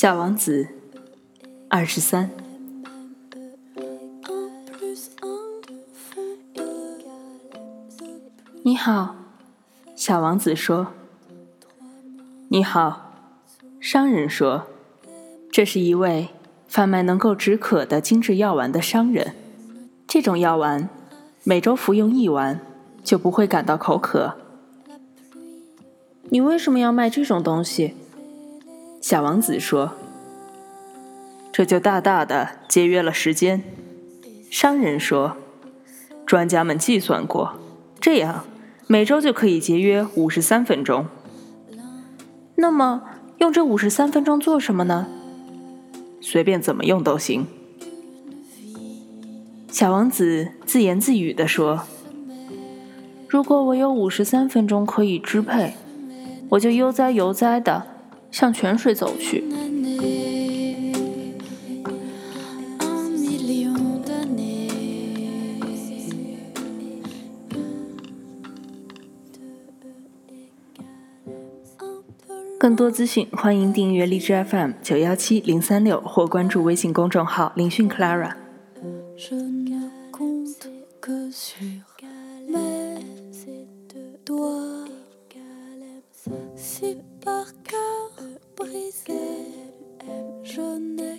小王子，二十三。你好，小王子说。你好，商人说。这是一位贩卖能够止渴的精致药丸的商人。这种药丸，每周服用一丸，就不会感到口渴。你为什么要卖这种东西？小王子说：“这就大大的节约了时间。”商人说：“专家们计算过，这样每周就可以节约五十三分钟。那么，用这五十三分钟做什么呢？随便怎么用都行。”小王子自言自语地说：“如果我有五十三分钟可以支配，我就悠哉悠哉的。”向泉水走去。更多资讯，欢迎订阅荔枝 FM 九幺七零三六或关注微信公众号“林讯 Clara”。brisée, jaune.